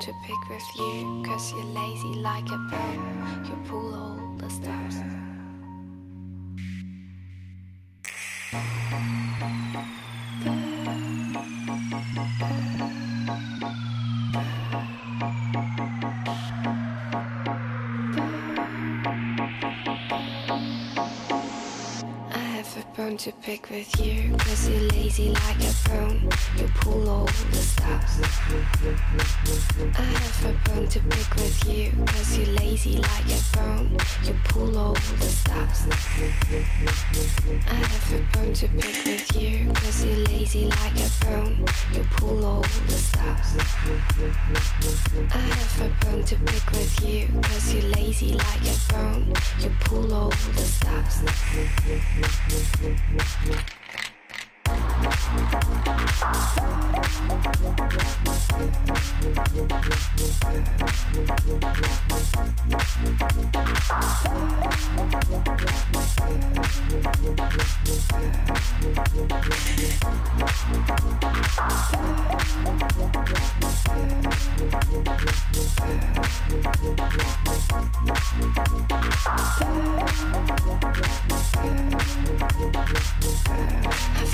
to pick with you. Cause you're lazy like a bone. You pull all the stops. Pick with you. Cause you're lazy like a bone. You pull all the stops. I have a bone to pick with you. Cause you're lazy like a bone. You pull all the stops. I have a bone to pick with you. Cause you're lazy like a bone. You pull all the stops. I have a bone to pick with you. Cause you're lazy like a bone. You pull all the stops. In my I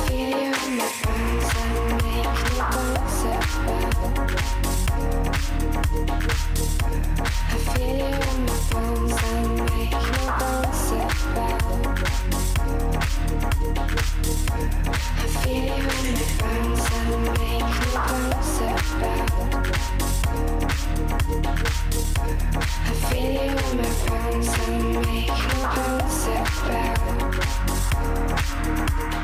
feel you make me bones about. I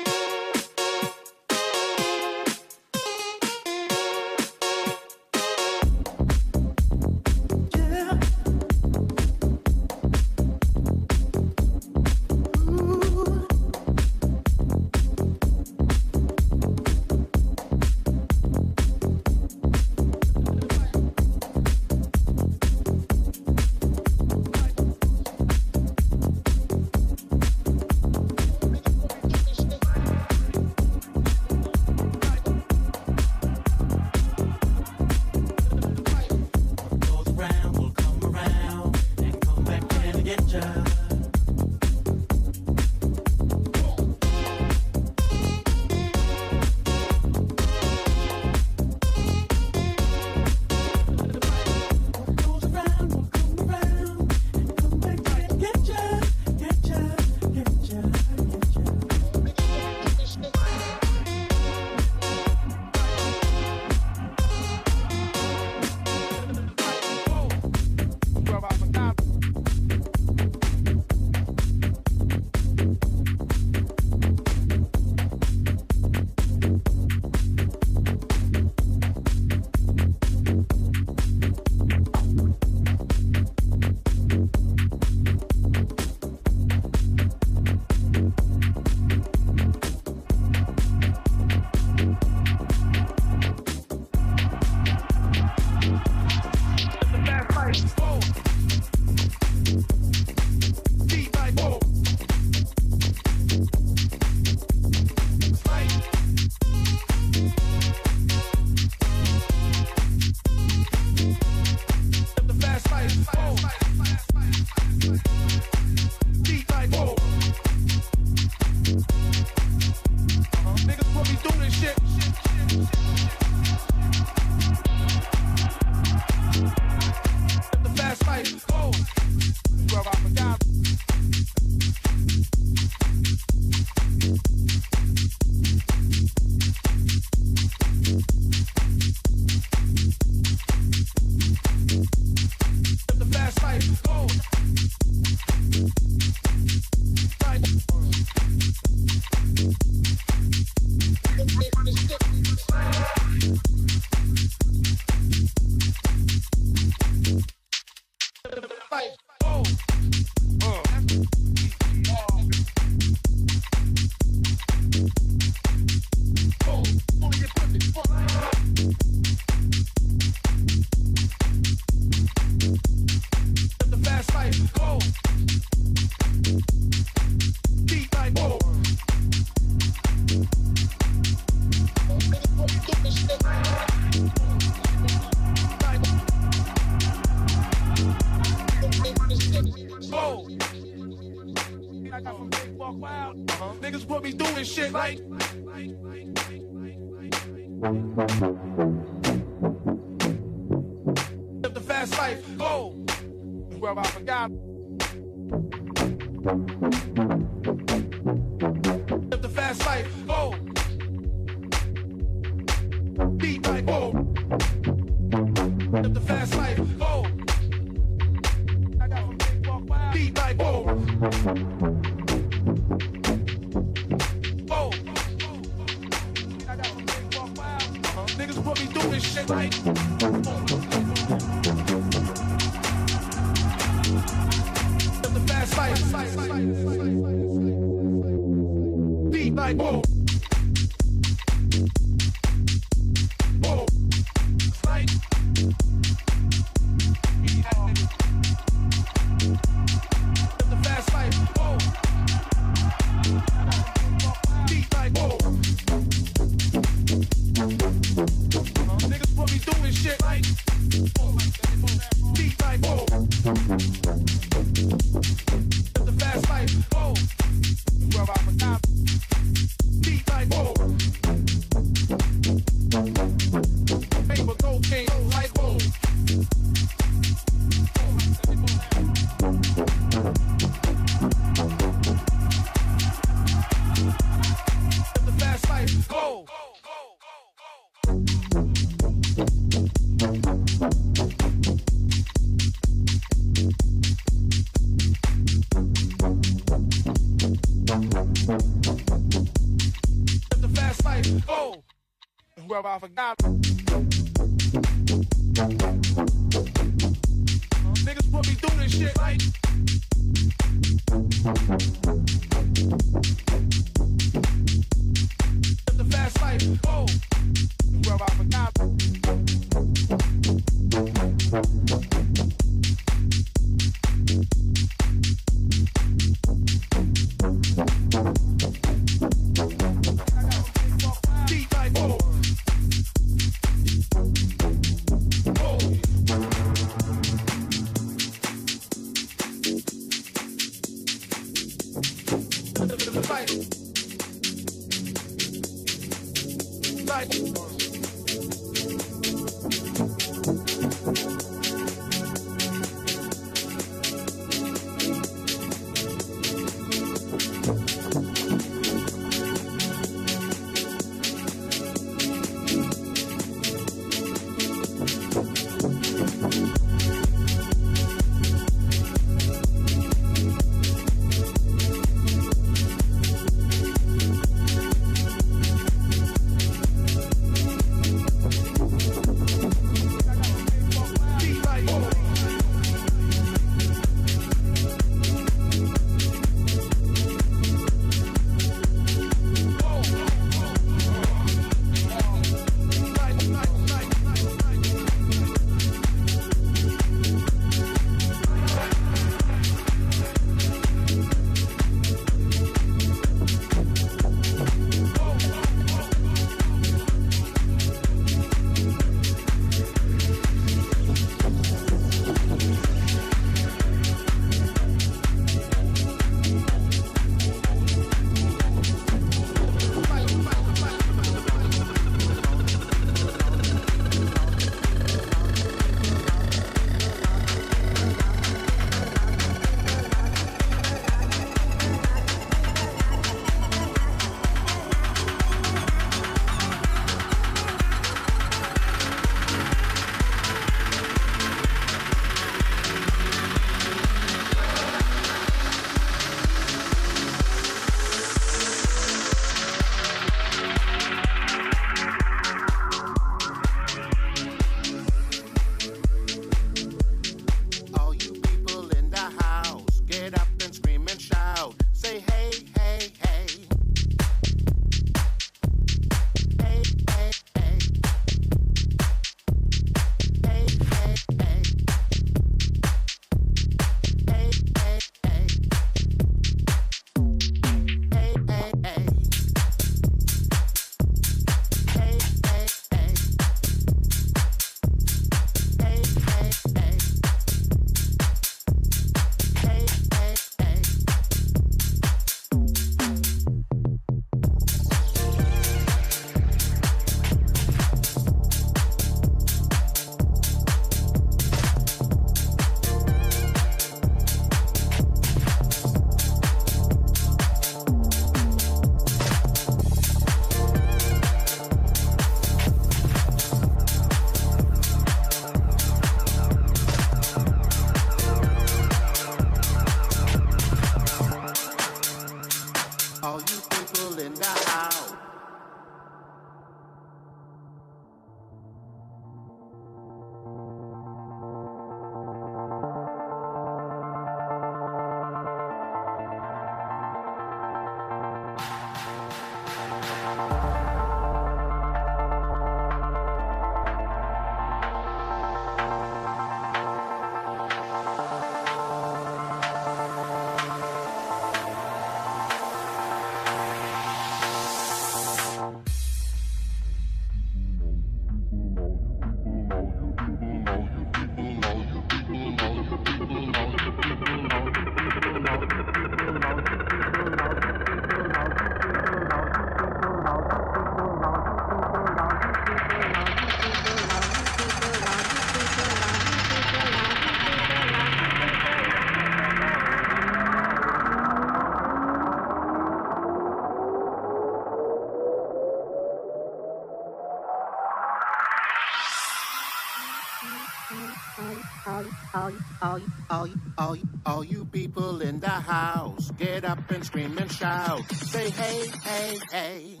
And scream and shout. Say hey, hey, hey.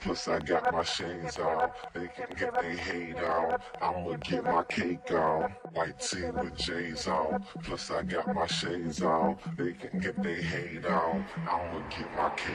Plus I got my shades on. They can get their hate on. I'ma get my cake on. White tee with J's on. Plus I got my shades on. They can get their hate on. I'ma get my cake